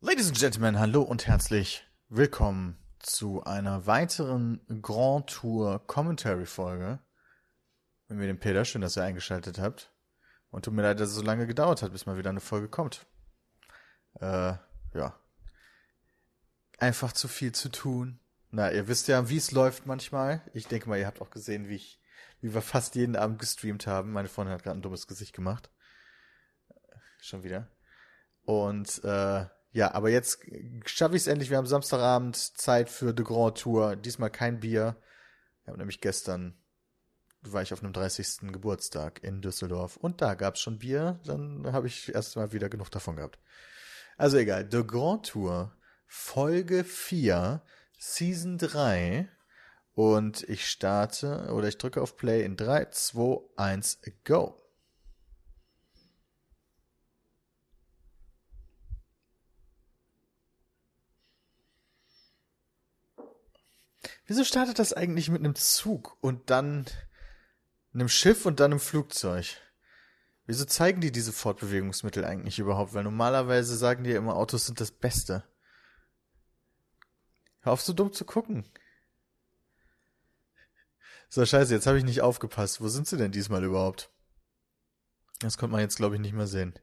Ladies and Gentlemen, hallo und herzlich willkommen zu einer weiteren Grand Tour Commentary Folge. Mit mir dem Peter, schön, dass ihr eingeschaltet habt. Und tut mir leid, dass es so lange gedauert hat, bis mal wieder eine Folge kommt. Äh, ja. Einfach zu viel zu tun. Na, ihr wisst ja, wie es läuft manchmal. Ich denke mal, ihr habt auch gesehen, wie ich, wie wir fast jeden Abend gestreamt haben. Meine Freundin hat gerade ein dummes Gesicht gemacht. Schon wieder. Und äh, ja, aber jetzt schaffe ich es endlich. Wir haben Samstagabend Zeit für The Grand Tour. Diesmal kein Bier. Ich habe nämlich gestern war ich auf einem 30. Geburtstag in Düsseldorf und da gab es schon Bier. Dann habe ich erst mal wieder genug davon gehabt. Also egal. The Grand Tour Folge 4 Season 3 und ich starte oder ich drücke auf Play in 3, 2, 1, go. Wieso startet das eigentlich mit einem Zug und dann einem Schiff und dann einem Flugzeug? Wieso zeigen die diese Fortbewegungsmittel eigentlich überhaupt? Weil normalerweise sagen die ja immer, Autos sind das Beste. Hör auf, so dumm zu gucken. So, scheiße, jetzt habe ich nicht aufgepasst. Wo sind sie denn diesmal überhaupt? Das konnte man jetzt, glaube ich, nicht mehr sehen.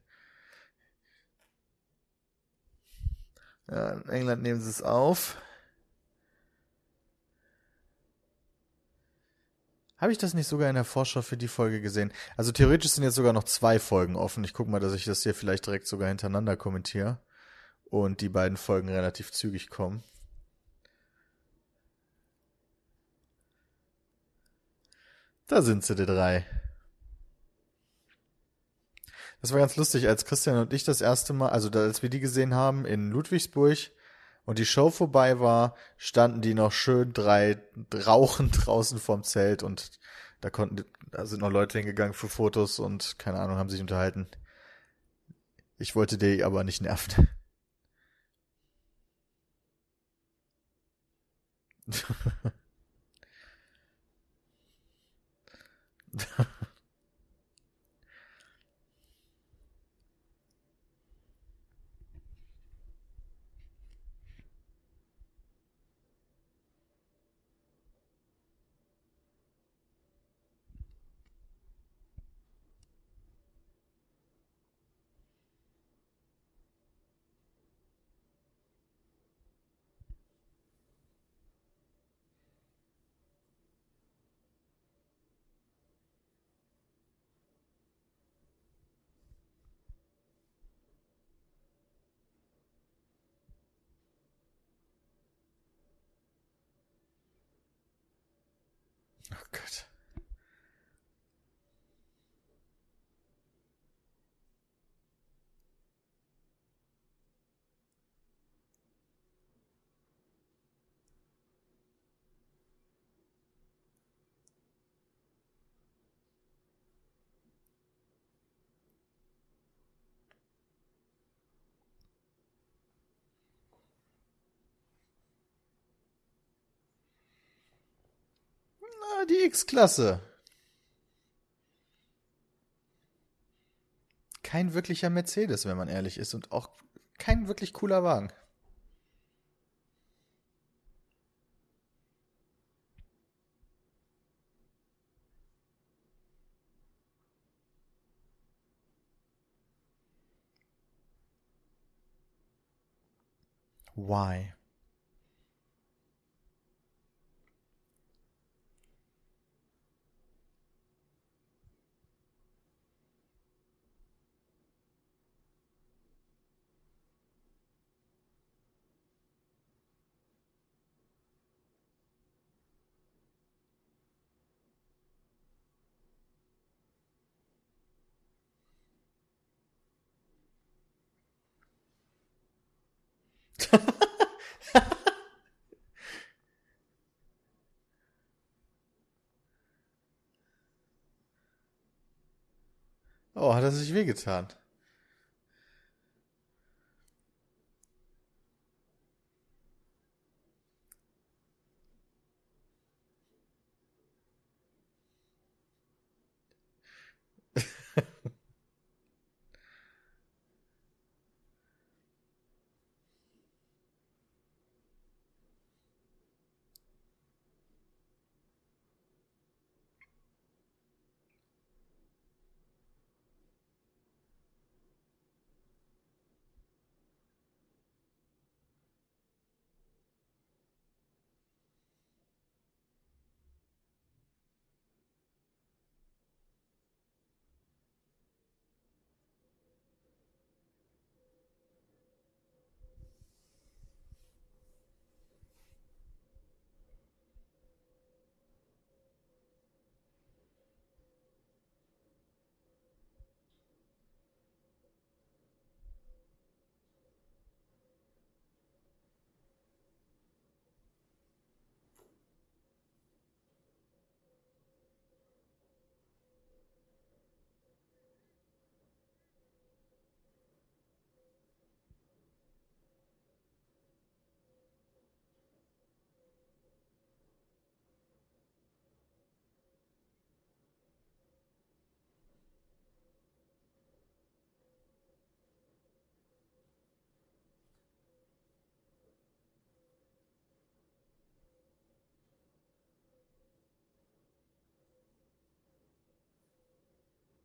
Ja, in England nehmen sie es auf. Habe ich das nicht sogar in der Vorschau für die Folge gesehen? Also theoretisch sind jetzt sogar noch zwei Folgen offen. Ich guck mal, dass ich das hier vielleicht direkt sogar hintereinander kommentiere und die beiden Folgen relativ zügig kommen. Da sind sie, die drei. Das war ganz lustig, als Christian und ich das erste Mal, also als wir die gesehen haben in Ludwigsburg, und die Show vorbei war, standen die noch schön drei rauchend draußen vorm Zelt und da konnten, da sind noch Leute hingegangen für Fotos und keine Ahnung, haben sich unterhalten. Ich wollte die aber nicht nerven. Oh Gott. Na, die X-Klasse. Kein wirklicher Mercedes, wenn man ehrlich ist, und auch kein wirklich cooler Wagen. Why? Oh, hat er sich wehgetan?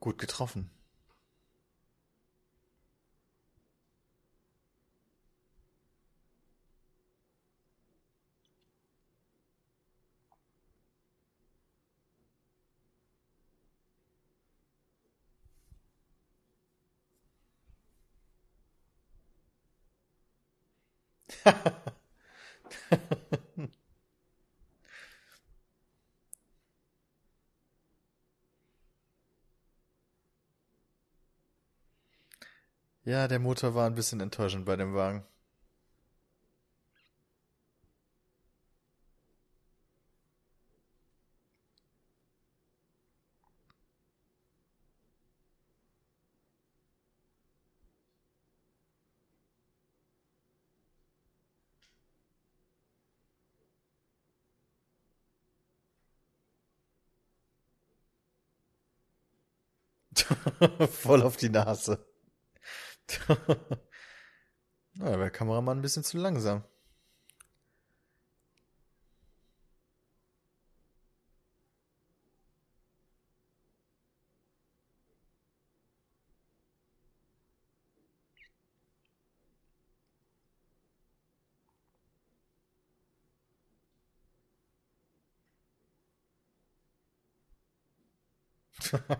Gut getroffen. Ja, der Motor war ein bisschen enttäuschend bei dem Wagen. Voll auf die Nase. Na, der Kameramann ein bisschen zu langsam.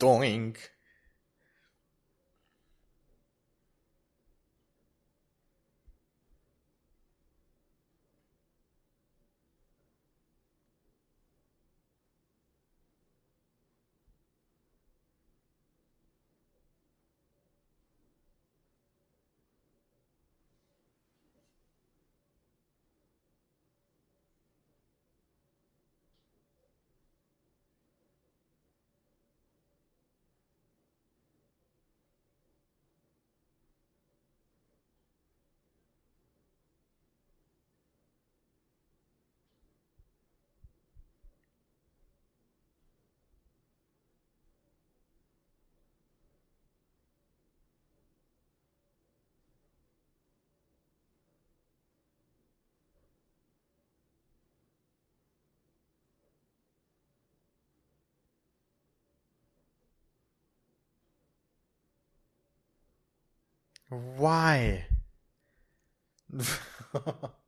Doink. Why?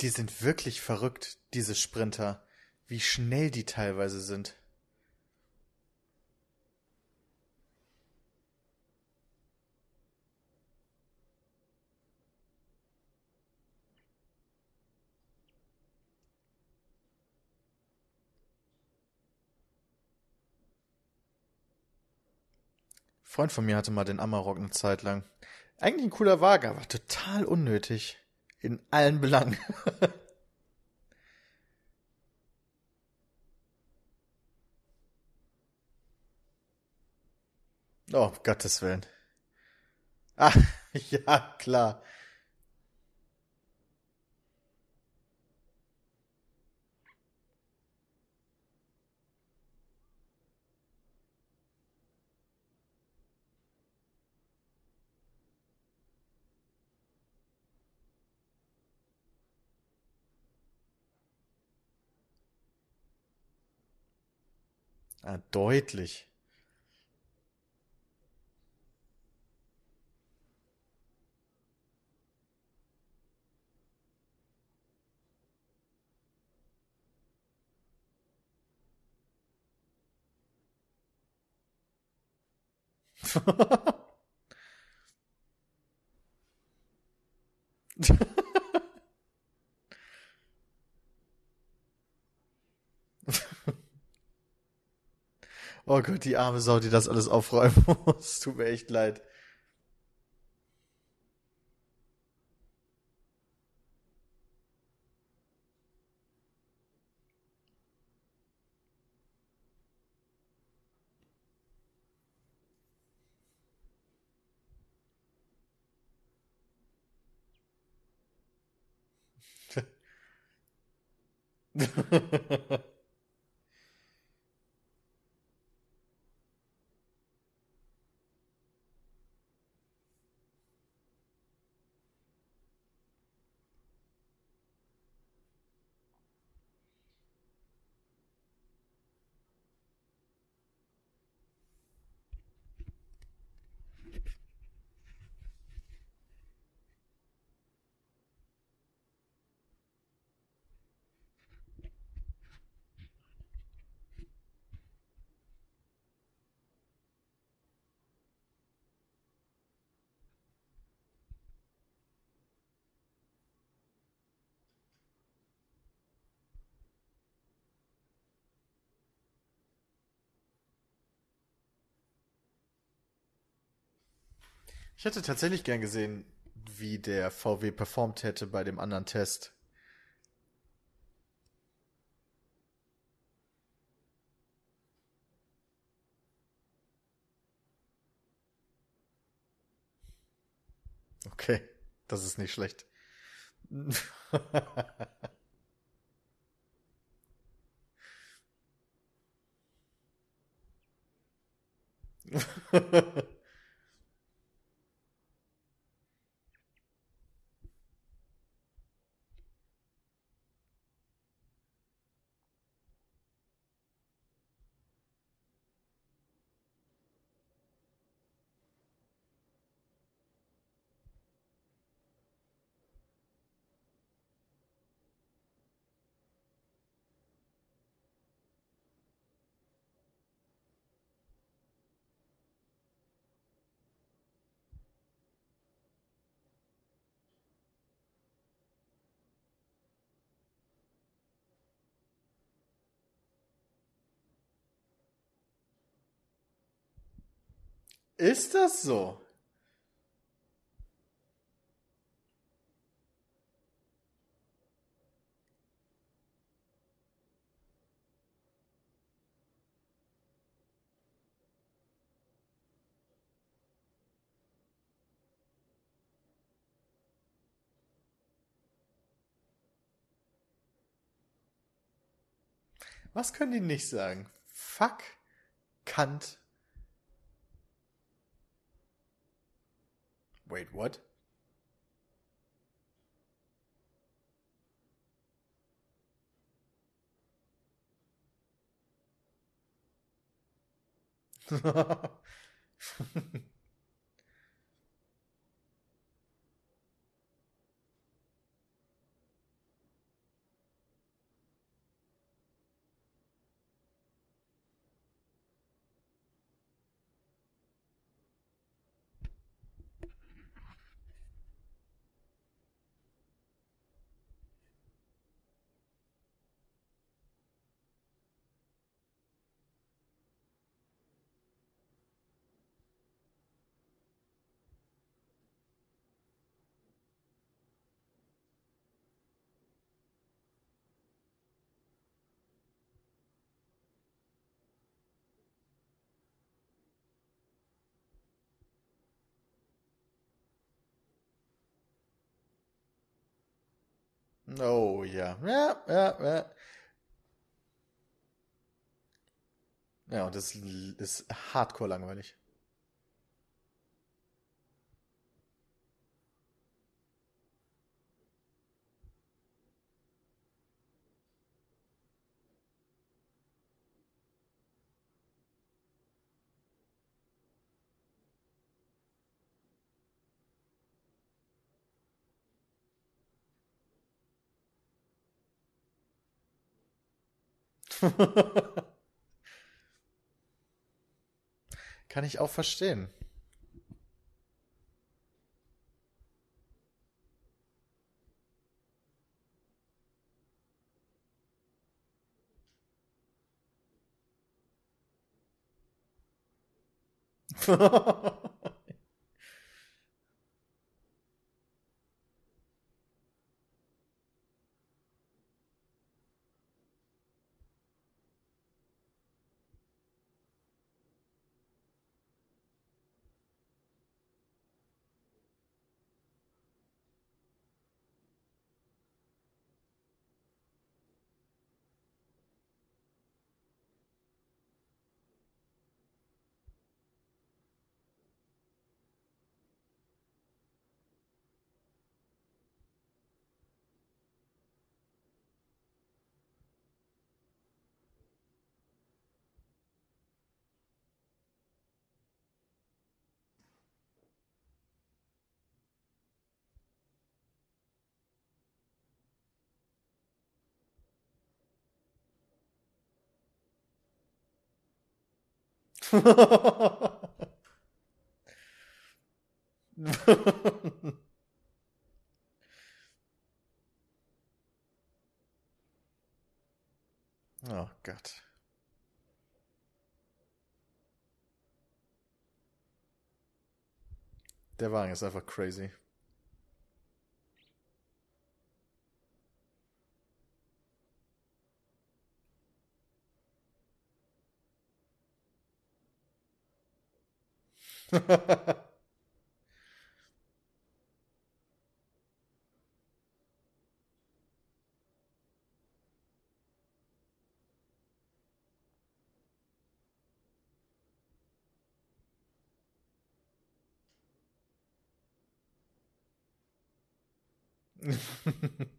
Die sind wirklich verrückt, diese Sprinter. Wie schnell die teilweise sind. Freund von mir hatte mal den Amarok eine Zeit lang. Eigentlich ein cooler Wagen, aber total unnötig. In allen Belangen. oh, Gottes Willen. Ah, ja, klar. Ah, deutlich. Oh Gott, die arme Sau, die das alles aufräumen muss. Tut mir echt leid. Ich hätte tatsächlich gern gesehen, wie der VW performt hätte bei dem anderen Test. Okay, das ist nicht schlecht. Ist das so? Was können die nicht sagen? Fuck Kant Wait, what? Oh ja. Ja, ja, ja. Ja, und das ist hardcore langweilig. Kann ich auch verstehen. oh Gott. Der Wagen ist einfach crazy. Ha ha ha ha.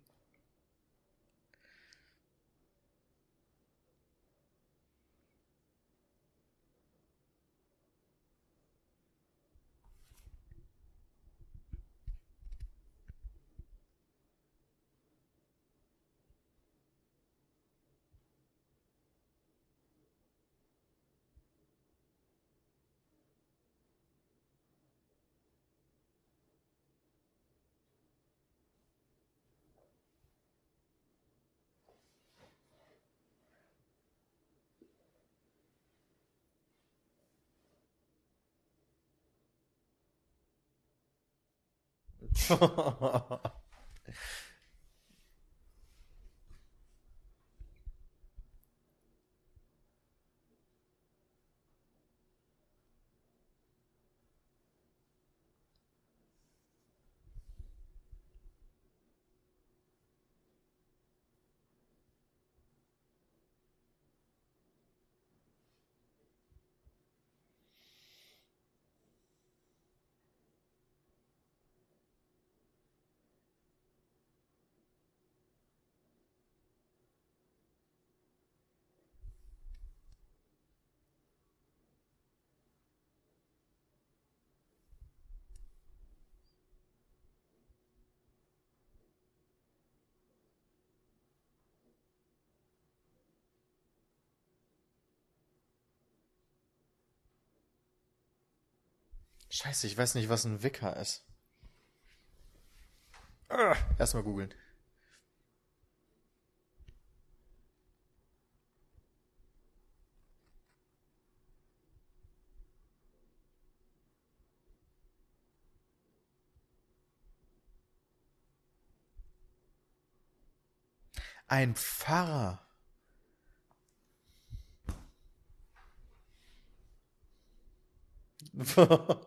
ハハハハ。Scheiße, ich weiß nicht, was ein Wicker ist. Ah, Erstmal googeln. Ein Pfarrer.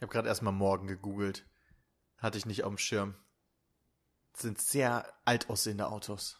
Ich habe gerade erstmal morgen gegoogelt. Hatte ich nicht auf dem Schirm. Das sind sehr alt aussehende Autos.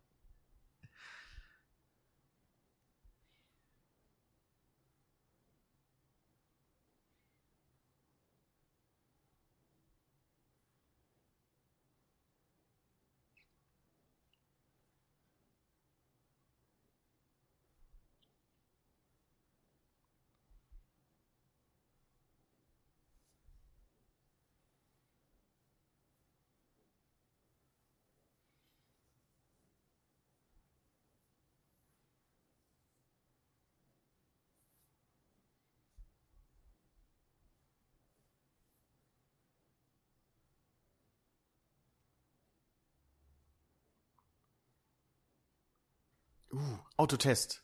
Uh, Autotest.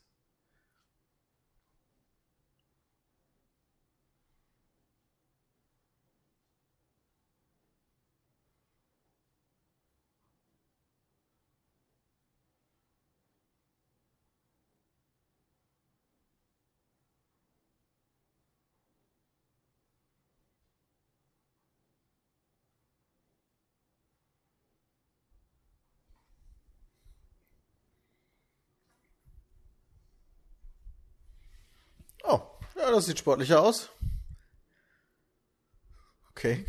Oh, ja, das sieht sportlicher aus. Okay.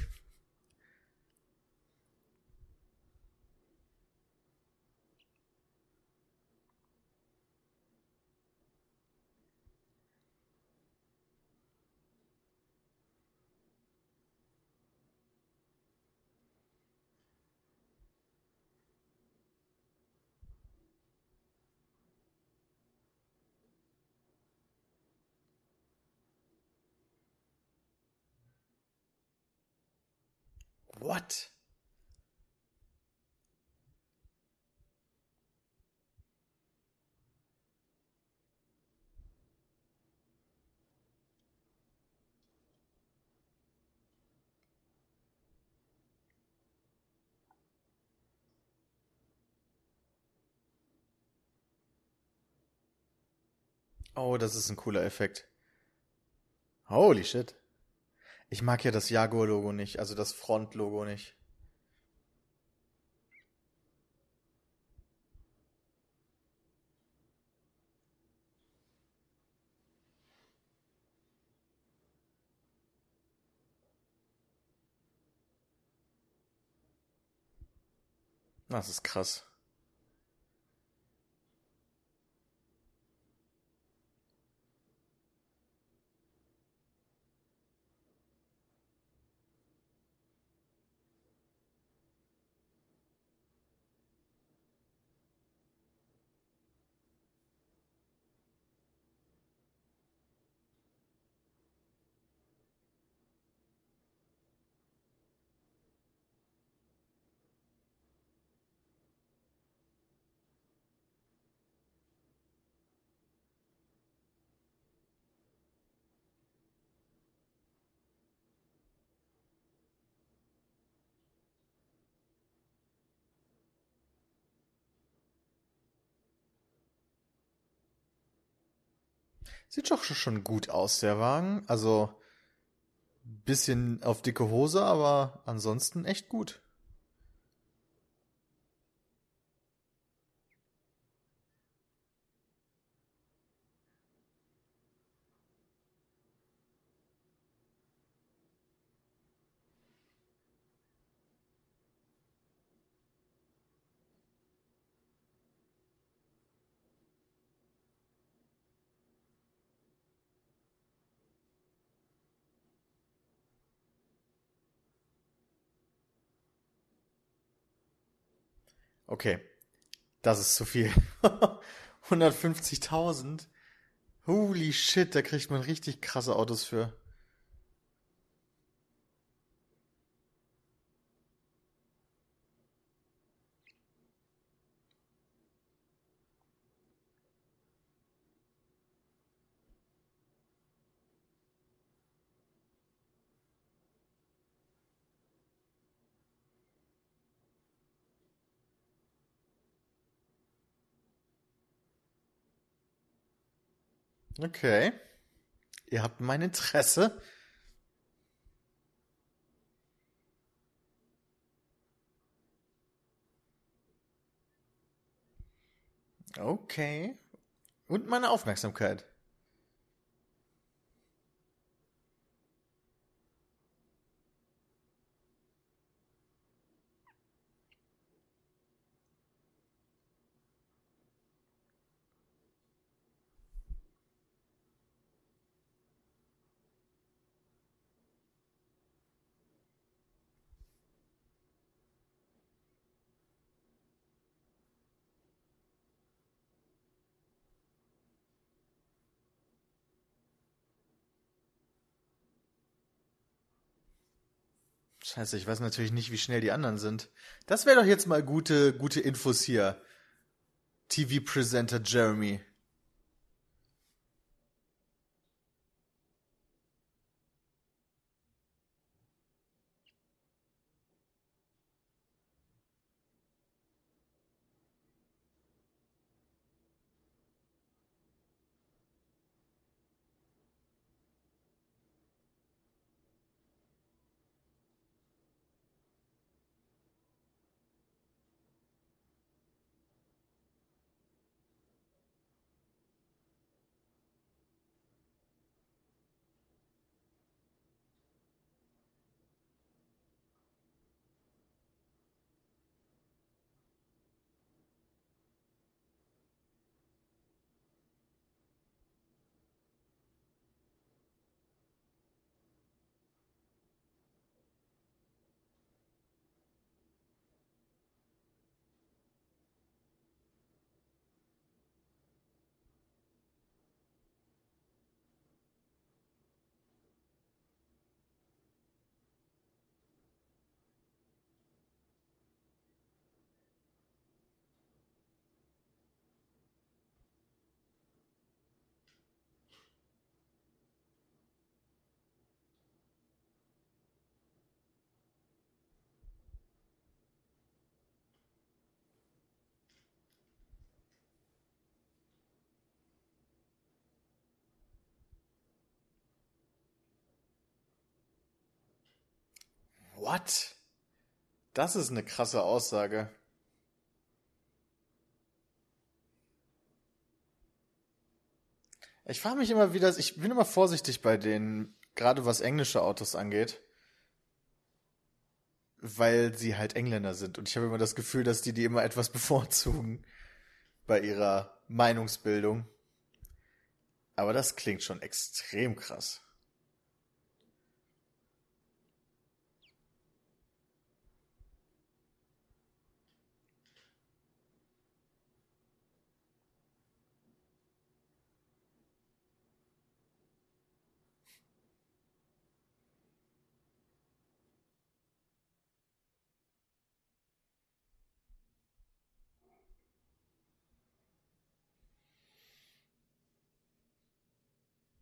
What? Oh, das ist ein cooler Effekt. Holy shit. Ich mag ja das Jaguar-Logo nicht, also das Front-Logo nicht. Das ist krass. Sieht doch schon gut aus, der Wagen. Also, bisschen auf dicke Hose, aber ansonsten echt gut. Okay, das ist zu viel. 150.000? Holy shit, da kriegt man richtig krasse Autos für. Okay. Ihr habt mein Interesse. Okay. Und meine Aufmerksamkeit. Scheiße, ich weiß natürlich nicht, wie schnell die anderen sind. Das wäre doch jetzt mal gute, gute Infos hier. TV-Presenter Jeremy. What? Das ist eine krasse Aussage. Ich frage mich immer wieder, ich bin immer vorsichtig bei denen, gerade was englische Autos angeht. weil sie halt Engländer sind. Und ich habe immer das Gefühl, dass die die immer etwas bevorzugen bei ihrer Meinungsbildung. Aber das klingt schon extrem krass.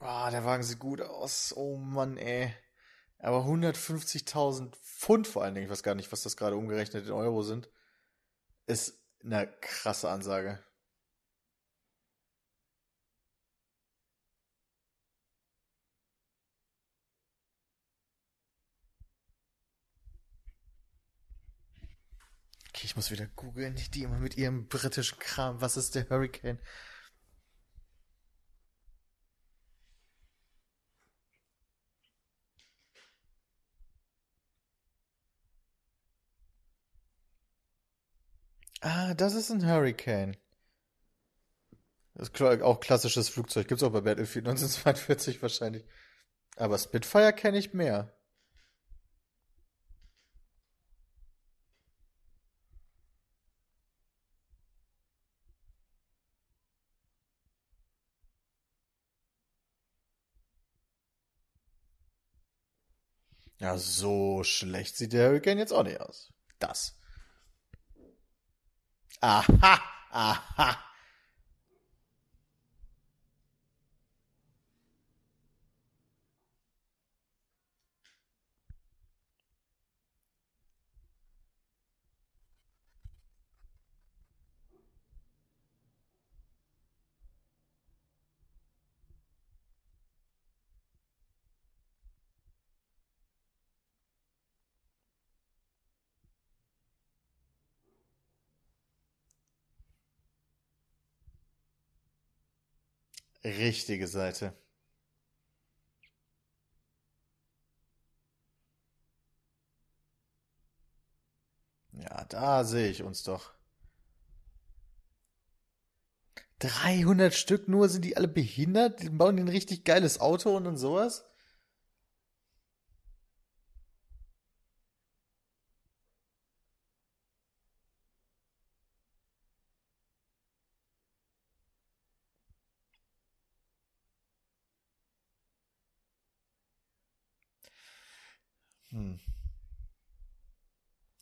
Ah, der Wagen sieht gut aus. Oh Mann, ey. Aber 150.000 Pfund vor allen Dingen, ich weiß gar nicht, was das gerade umgerechnet in Euro sind, ist eine krasse Ansage. Okay, ich muss wieder googeln, die immer mit ihrem britischen Kram. Was ist der Hurricane? Ah, das ist ein Hurricane. Das ist auch klassisches Flugzeug. Gibt's auch bei Battlefield 1942 wahrscheinlich. Aber Spitfire kenne ich mehr. Ja, so schlecht sieht der Hurricane jetzt auch nicht aus. Das. 啊哈啊哈。Richtige Seite. Ja, da sehe ich uns doch. 300 Stück nur, sind die alle behindert? Die bauen ein richtig geiles Auto und dann sowas?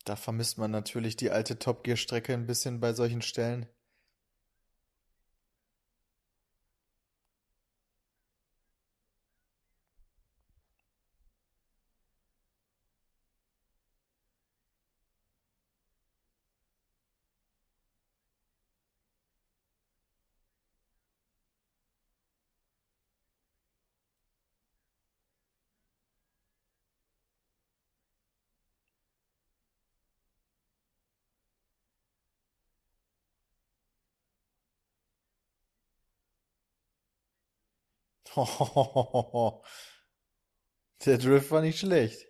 Da vermisst man natürlich die alte Top Gear Strecke ein bisschen bei solchen Stellen. Der Drift war nicht schlecht.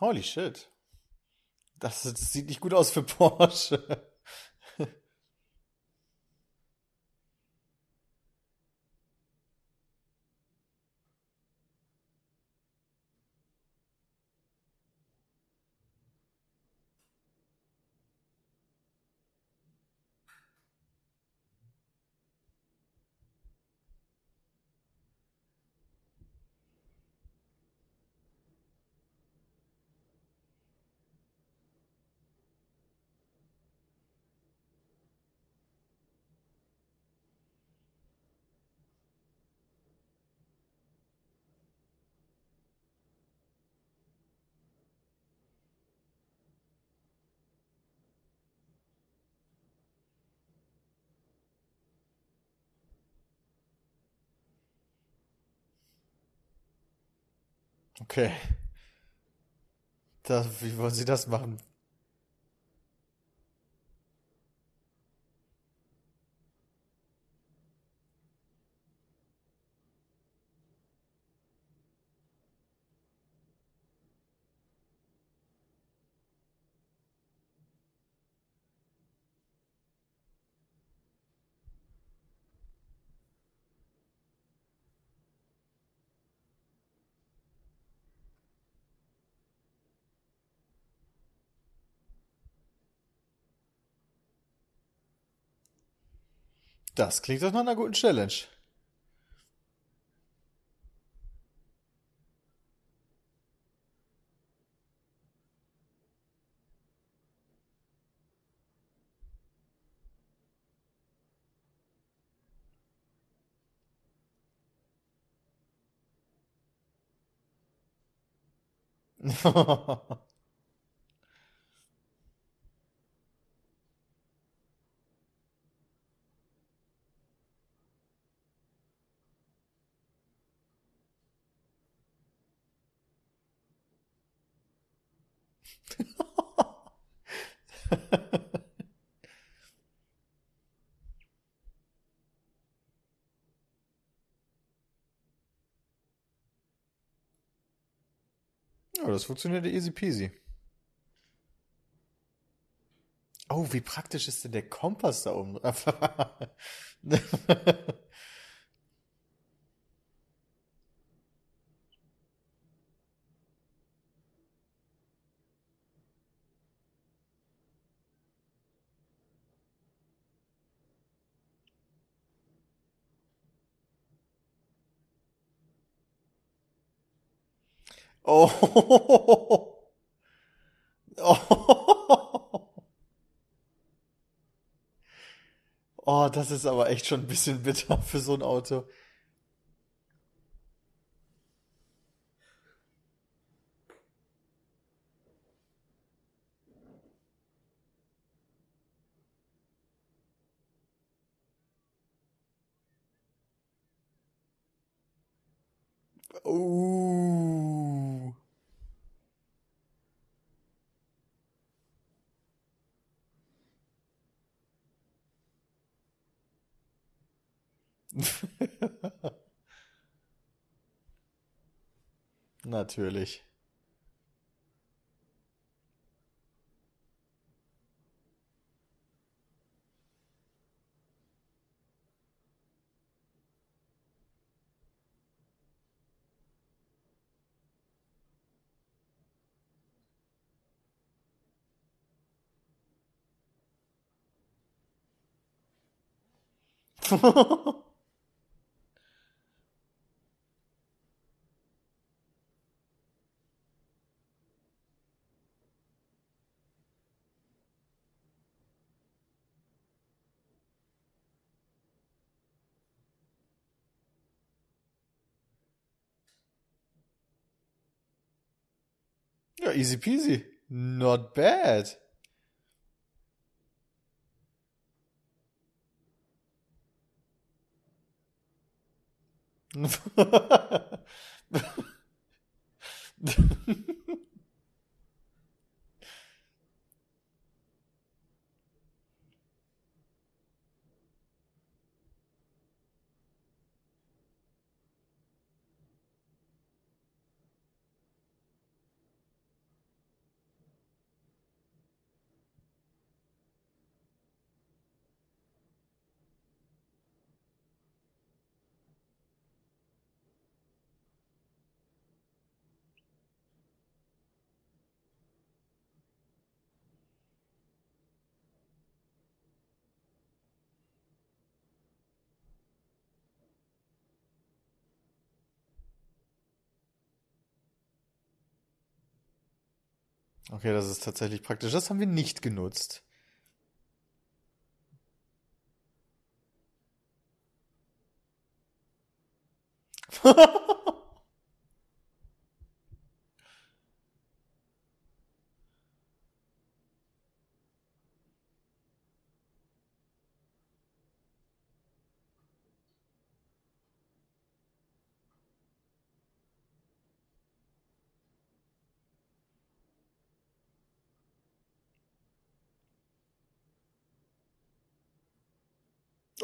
Holy shit. Das, das sieht nicht gut aus für Porsche. Okay. Das, wie wollen Sie das machen? Das klingt doch nach einer guten Challenge. Ja, das funktioniert easy peasy. Oh, wie praktisch ist denn der Kompass da oben? Oh. Oh. Oh, das ist aber echt schon ein bisschen bitter für so ein Auto. Uh. Natürlich. easy peasy. Not bad. Okay, das ist tatsächlich praktisch. Das haben wir nicht genutzt.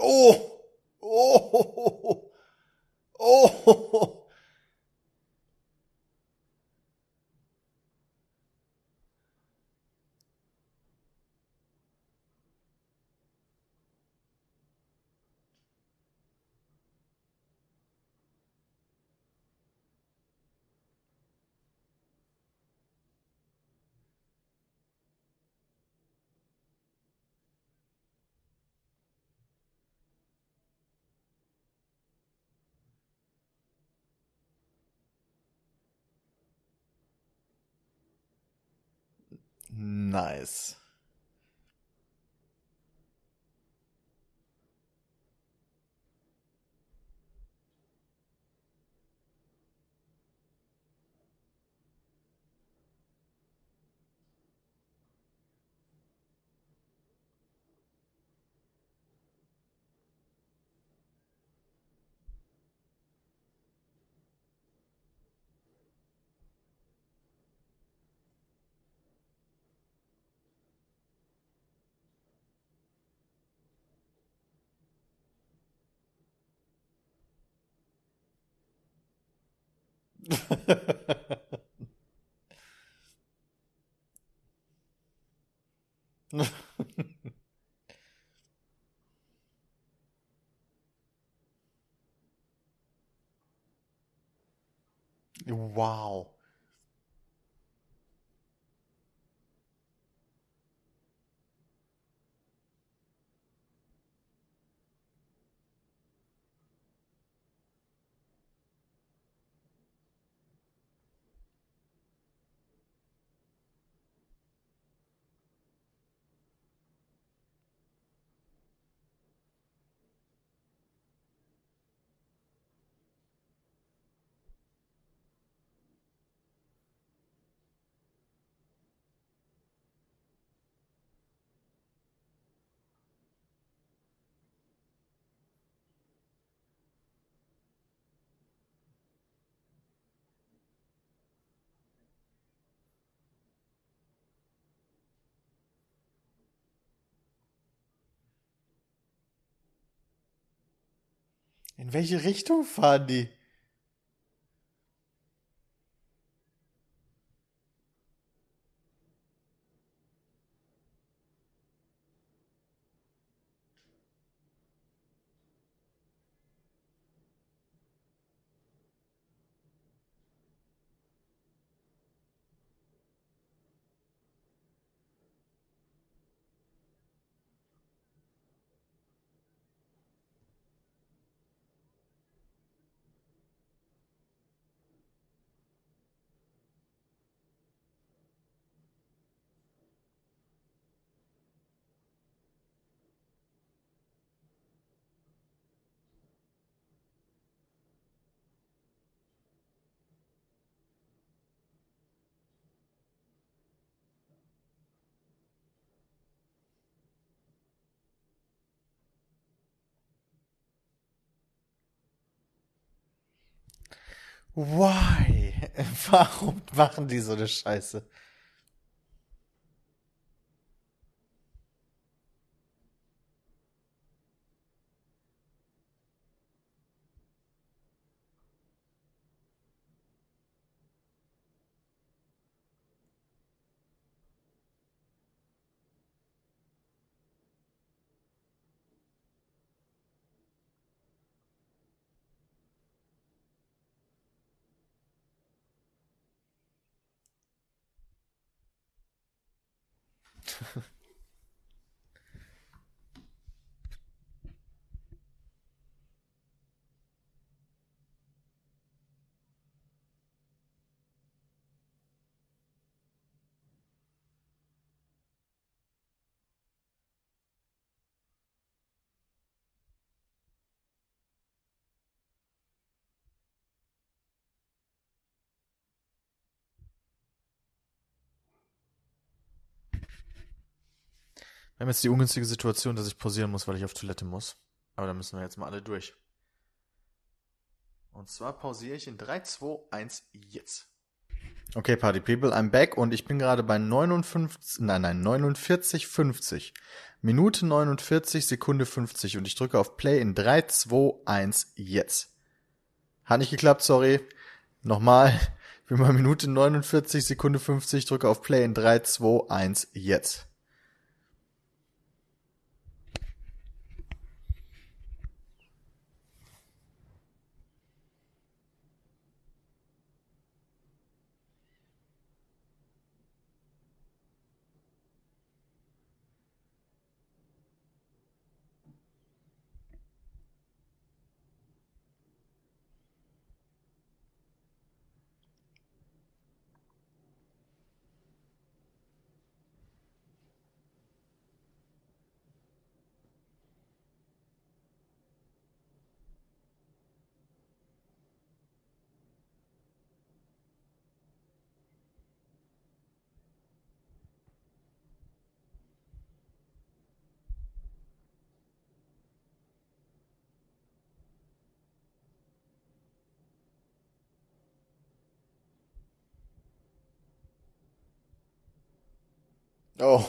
Oh! Oh! Nice. Wow. In welche Richtung fahren die? Why? Warum machen die so eine Scheiße? Wir haben jetzt die ungünstige Situation, dass ich pausieren muss, weil ich auf Toilette muss. Aber da müssen wir jetzt mal alle durch. Und zwar pausiere ich in 3, 2, 1, jetzt. Okay, Party People, I'm back und ich bin gerade bei 59, nein, nein, 49, 50. Minute 49, Sekunde 50 und ich drücke auf Play in 3, 2, 1, jetzt. Hat nicht geklappt, sorry. Nochmal. Ich bin bei Minute 49, Sekunde 50, drücke auf Play in 3, 2, 1, jetzt. Oh.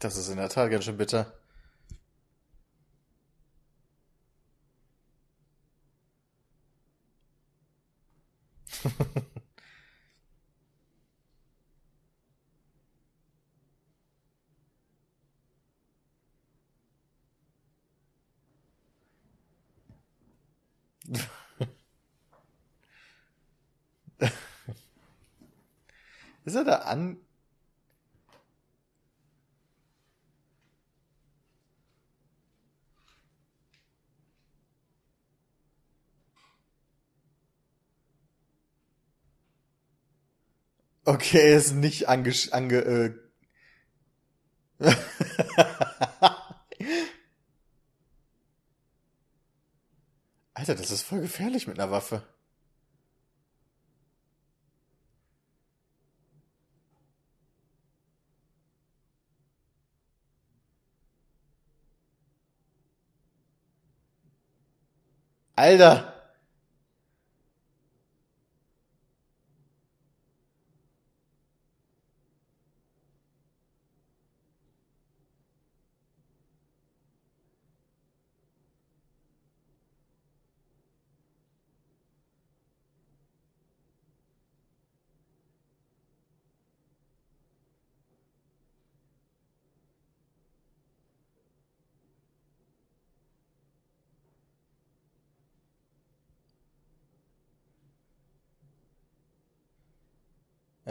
Das ist in der Tat ganz schön bitter. Ist da an? Okay, er ist nicht ange... ange äh Alter, das ist voll gefährlich mit einer Waffe. Alter!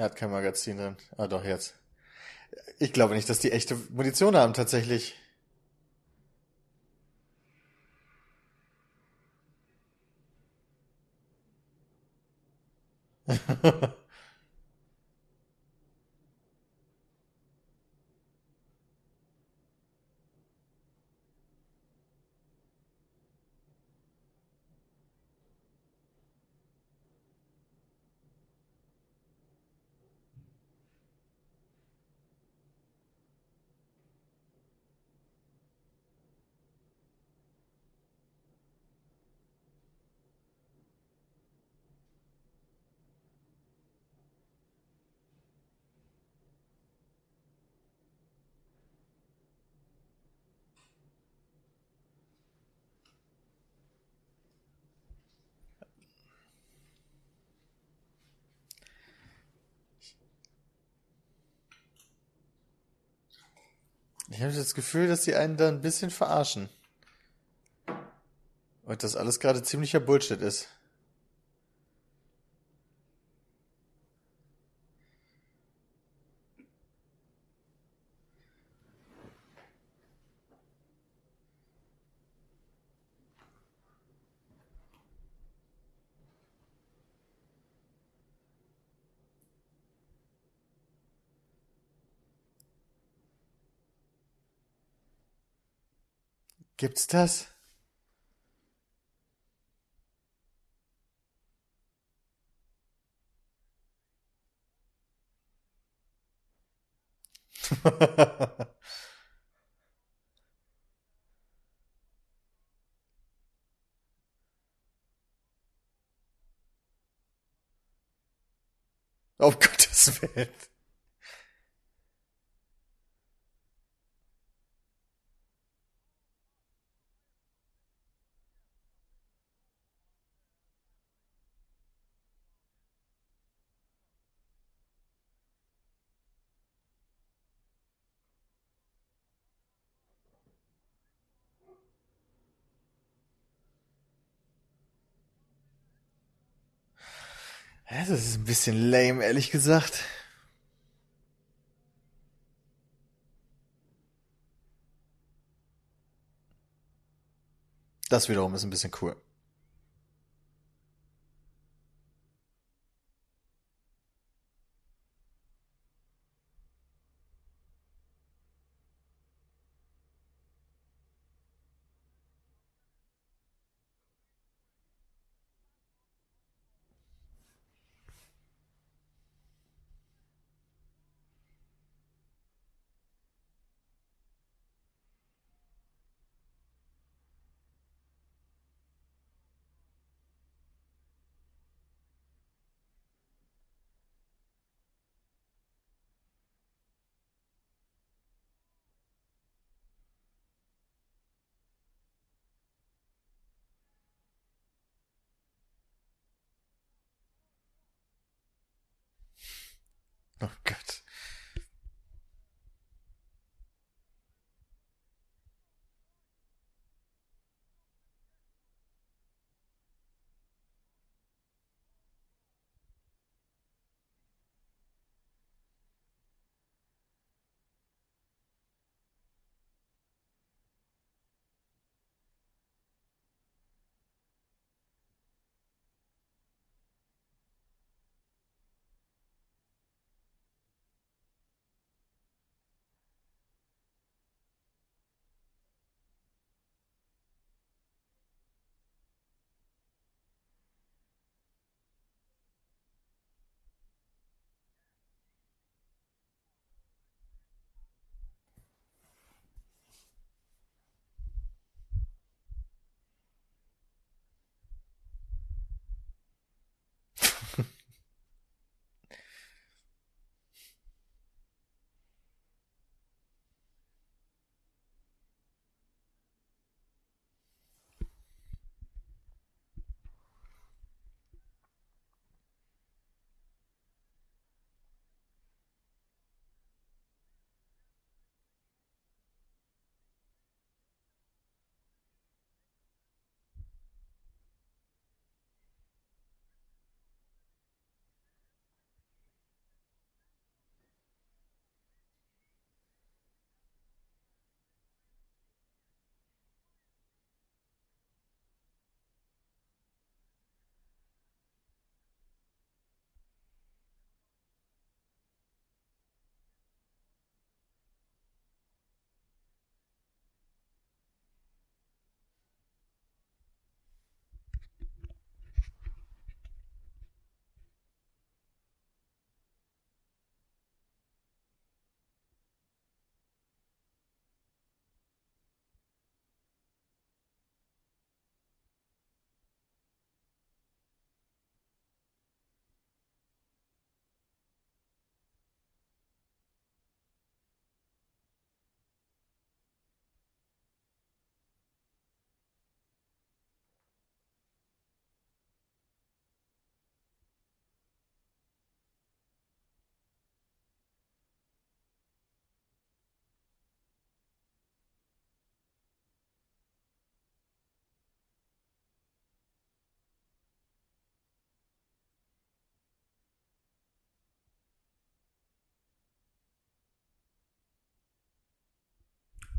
Er hat kein Magazin drin. Ah, doch, jetzt. Ich glaube nicht, dass die echte Munition haben, tatsächlich. Ich habe das Gefühl, dass die einen da ein bisschen verarschen. Und das alles gerade ziemlicher Bullshit ist. Gibt's das? Um Gottes Willen. Das ist ein bisschen lame, ehrlich gesagt. Das wiederum ist ein bisschen cool. Oh Gott.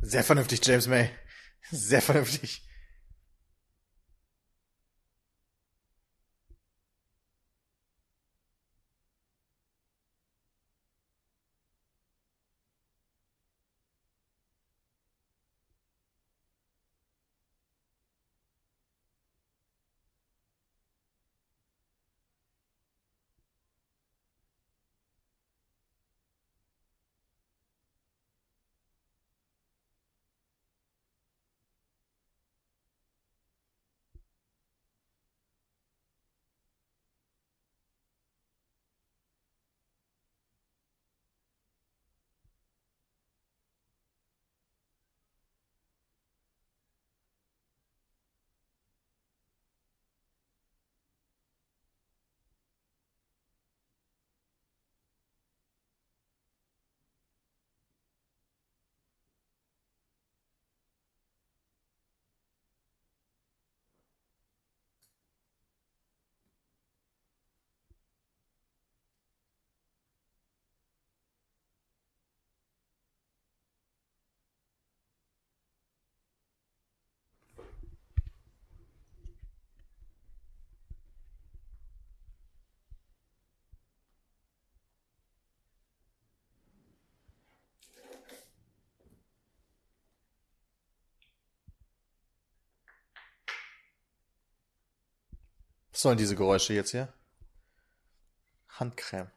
Sehr vernünftig, James May. Sehr vernünftig. Sollen diese Geräusche jetzt hier? Handcreme.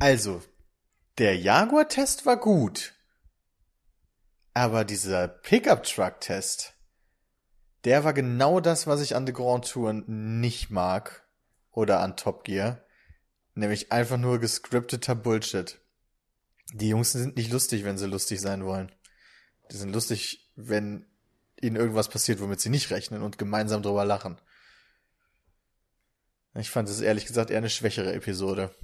Also, der Jaguar-Test war gut. Aber dieser Pickup-Truck-Test, der war genau das, was ich an der Grand Tour nicht mag. Oder an Top Gear. Nämlich einfach nur gescripteter Bullshit. Die Jungs sind nicht lustig, wenn sie lustig sein wollen. Die sind lustig, wenn ihnen irgendwas passiert, womit sie nicht rechnen und gemeinsam drüber lachen. Ich fand es ehrlich gesagt eher eine schwächere Episode.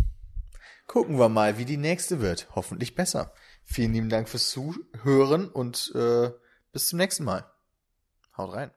Gucken wir mal, wie die nächste wird. Hoffentlich besser. Vielen lieben Dank fürs Zuhören und äh, bis zum nächsten Mal. Haut rein.